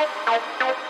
out, out, out, out.